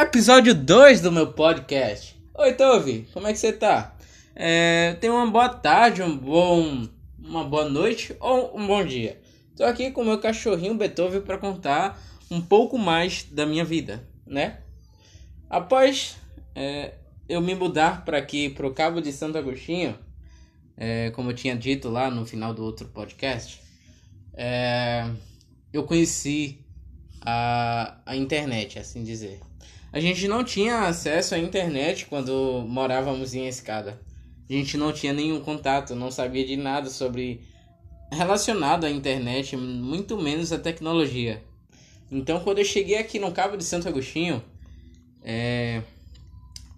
Episódio 2 do meu podcast. Oi, Tove, como é que você tá? É, tenha uma boa tarde, um bom, uma boa noite ou um bom dia. Tô aqui com o meu cachorrinho Beethoven para contar um pouco mais da minha vida, né? Após é, eu me mudar para aqui, pro Cabo de Santo Agostinho, é, como eu tinha dito lá no final do outro podcast, é, eu conheci a, a internet, assim dizer. A gente não tinha acesso à internet quando morávamos em escada. A gente não tinha nenhum contato, não sabia de nada sobre relacionado à internet, muito menos a tecnologia. Então, quando eu cheguei aqui no Cabo de Santo Agostinho, é,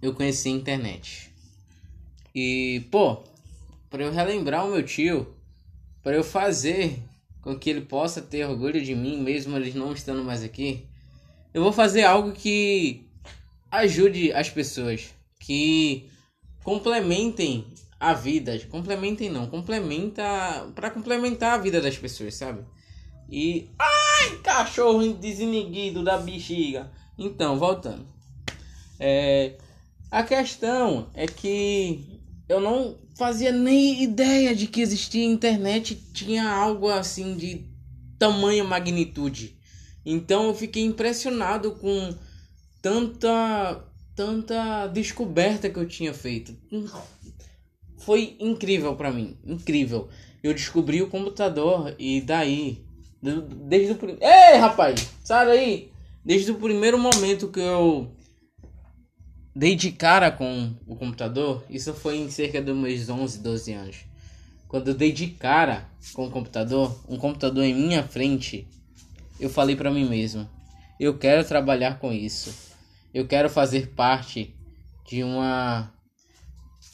eu conheci a internet. E, pô, para eu relembrar o meu tio, para eu fazer com que ele possa ter orgulho de mim, mesmo ele não estando mais aqui, eu vou fazer algo que ajude as pessoas, que complementem a vida, complementem não, complementa para complementar a vida das pessoas, sabe? E ai, cachorro desiniguido da bexiga. Então, voltando. É, a questão é que eu não fazia nem ideia de que existia internet, tinha algo assim de tamanha magnitude. Então eu fiquei impressionado com tanta tanta descoberta que eu tinha feito. Foi incrível para mim, incrível. Eu descobri o computador e daí desde o primeiro Ei, rapaz, sai daí. Desde o primeiro momento que eu dei de cara com o computador, isso foi em cerca de meus 11, 12 anos. Quando eu dei de cara com o computador, um computador em minha frente, eu falei para mim mesmo: eu quero trabalhar com isso. Eu quero fazer parte de uma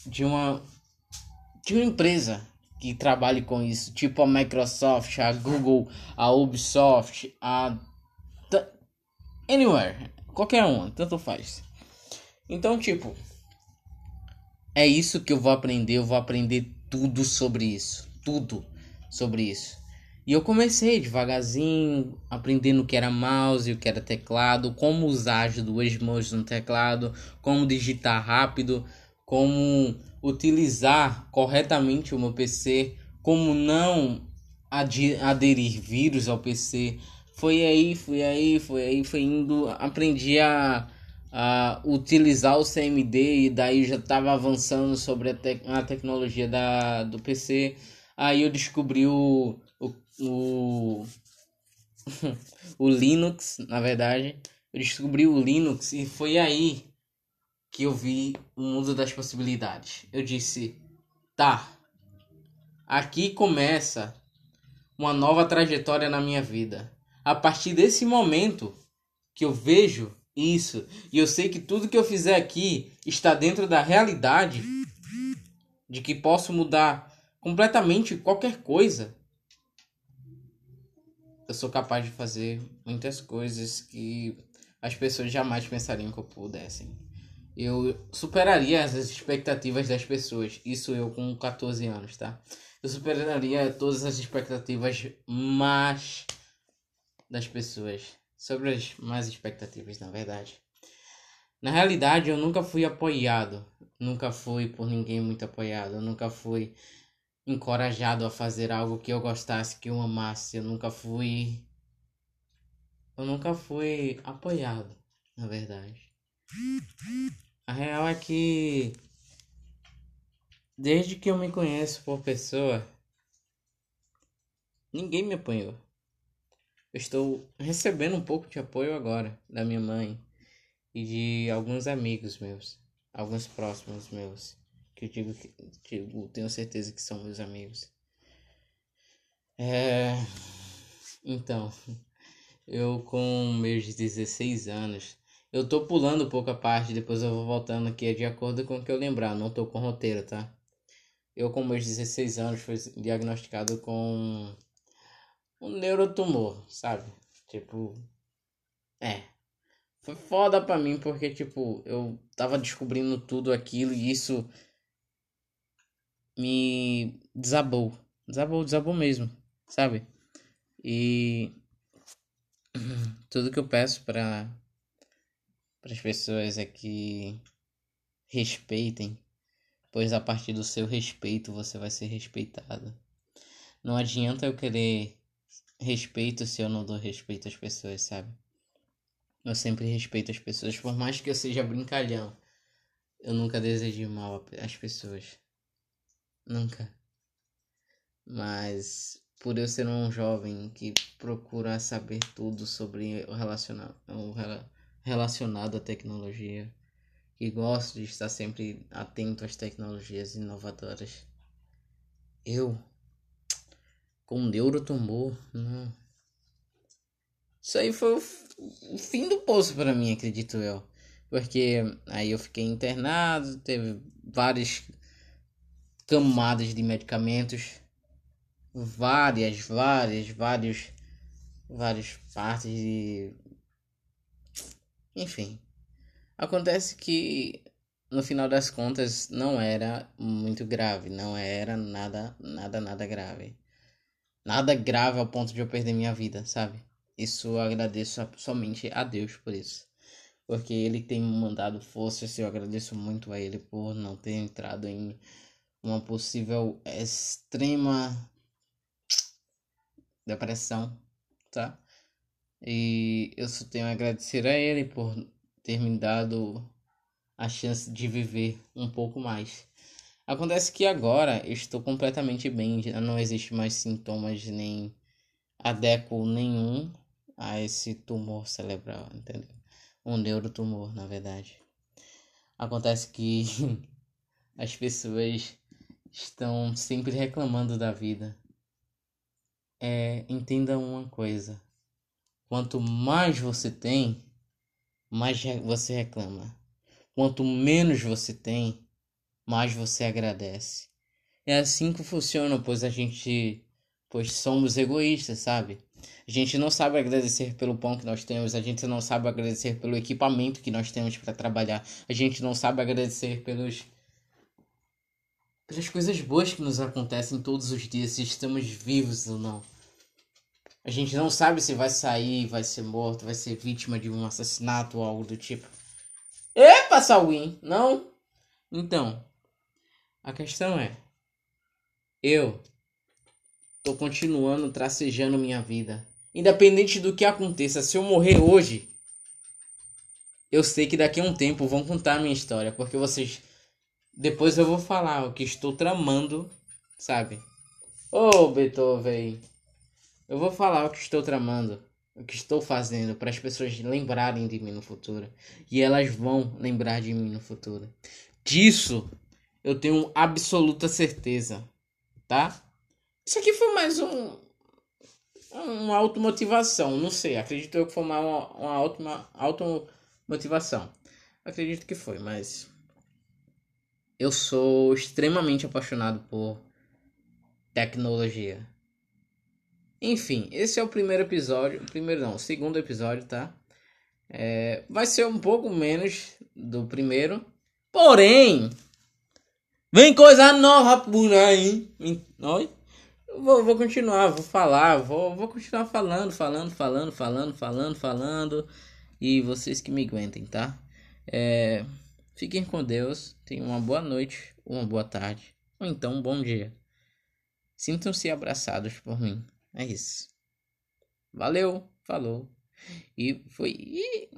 de uma de uma empresa que trabalhe com isso, tipo a Microsoft, a Google, a Ubisoft, a anywhere, qualquer uma, tanto faz. Então, tipo, é isso que eu vou aprender. Eu vou aprender tudo sobre isso. Tudo sobre isso. E eu comecei devagarzinho, aprendendo o que era mouse, o que era teclado, como usar as duas mãos no teclado, como digitar rápido, como utilizar corretamente o meu PC, como não aderir vírus ao PC. Foi aí, foi aí, foi aí, foi indo, aprendi a a utilizar o CMD e daí já estava avançando sobre a, te a tecnologia da, do PC. Aí eu descobri o, o, o, Linux, na verdade. Eu descobri o Linux e foi aí que eu vi o mundo das possibilidades. Eu disse, tá, aqui começa uma nova trajetória na minha vida. A partir desse momento que eu vejo isso. E eu sei que tudo que eu fizer aqui está dentro da realidade de que posso mudar completamente qualquer coisa. Eu sou capaz de fazer muitas coisas que as pessoas jamais pensariam que eu pudessem. Eu superaria as expectativas das pessoas. Isso eu com 14 anos, tá? Eu superaria todas as expectativas mais das pessoas sobre as más expectativas, na verdade. Na realidade, eu nunca fui apoiado, nunca fui por ninguém muito apoiado, eu nunca fui encorajado a fazer algo que eu gostasse, que eu amasse, eu nunca fui eu nunca fui apoiado, na verdade. A real é que desde que eu me conheço por pessoa, ninguém me apoiou. Eu estou recebendo um pouco de apoio agora da minha mãe e de alguns amigos meus, alguns próximos meus, que eu digo que digo, tenho certeza que são meus amigos. É... Então, eu com meus 16 anos, eu tô pulando um pouco a parte, depois eu vou voltando aqui, é de acordo com o que eu lembrar, não tô com roteiro, tá? Eu com meus 16 anos fui diagnosticado com um neurotumor, sabe? Tipo, é. Foi foda pra mim porque, tipo, eu tava descobrindo tudo aquilo e isso me desabou. Desabou, desabou mesmo, sabe? E tudo que eu peço para as pessoas é que respeitem, pois a partir do seu respeito você vai ser respeitado. Não adianta eu querer respeito se eu não dou respeito às pessoas, sabe? Eu sempre respeito as pessoas, por mais que eu seja brincalhão. Eu nunca desejei mal às pessoas. Nunca. Mas por eu ser um jovem que procura saber tudo sobre o relacionado, o relacionado à tecnologia, que gosto de estar sempre atento às tecnologias inovadoras, eu com neurotumor, não. Isso aí foi o, o fim do poço para mim, acredito eu. Porque aí eu fiquei internado, teve várias camadas de medicamentos, várias, várias, vários, várias partes de. Enfim. Acontece que no final das contas não era muito grave, não era nada, nada, nada grave. Nada grave ao ponto de eu perder minha vida, sabe? Isso eu agradeço somente a Deus por isso. Porque ele tem me mandado forças, eu agradeço muito a ele por não ter entrado em uma possível extrema depressão, tá? E eu só tenho a agradecer a ele por ter me dado a chance de viver um pouco mais. Acontece que agora eu estou completamente bem, não existe mais sintomas nem adequo nenhum a esse tumor cerebral, entendeu? Um neurotumor, na verdade. Acontece que as pessoas estão sempre reclamando da vida. É, entenda uma coisa: quanto mais você tem, mais você reclama. Quanto menos você tem, mais você agradece. É assim que funciona, pois a gente, pois somos egoístas, sabe? A gente não sabe agradecer pelo pão que nós temos, a gente não sabe agradecer pelo equipamento que nós temos para trabalhar, a gente não sabe agradecer pelos pelas coisas boas que nos acontecem todos os dias, se estamos vivos ou não. A gente não sabe se vai sair, vai ser morto, vai ser vítima de um assassinato ou algo do tipo. Epa, Salwin! Não? Então, a questão é: eu tô continuando tracejando minha vida. Independente do que aconteça, se eu morrer hoje, eu sei que daqui a um tempo vão contar minha história, porque vocês depois eu vou falar o que estou tramando, sabe? Ô oh, Beethoven, eu vou falar o que estou tramando, o que estou fazendo para as pessoas lembrarem de mim no futuro. E elas vão lembrar de mim no futuro. Disso eu tenho absoluta certeza, tá? Isso aqui foi mais um uma automotivação, não sei, acredito eu que foi uma, uma automotivação. Acredito que foi, mas eu sou extremamente apaixonado por tecnologia. Enfim, esse é o primeiro episódio. Primeiro não, segundo episódio, tá? É, vai ser um pouco menos do primeiro. Porém, vem coisa nova por aí. Oi? Vou, vou continuar, vou falar, vou, vou continuar falando, falando, falando, falando, falando, falando. E vocês que me aguentem, tá? É. Fiquem com Deus, tenham uma boa noite, uma boa tarde, ou então um bom dia. Sintam-se abraçados por mim. É isso. Valeu, falou. E foi.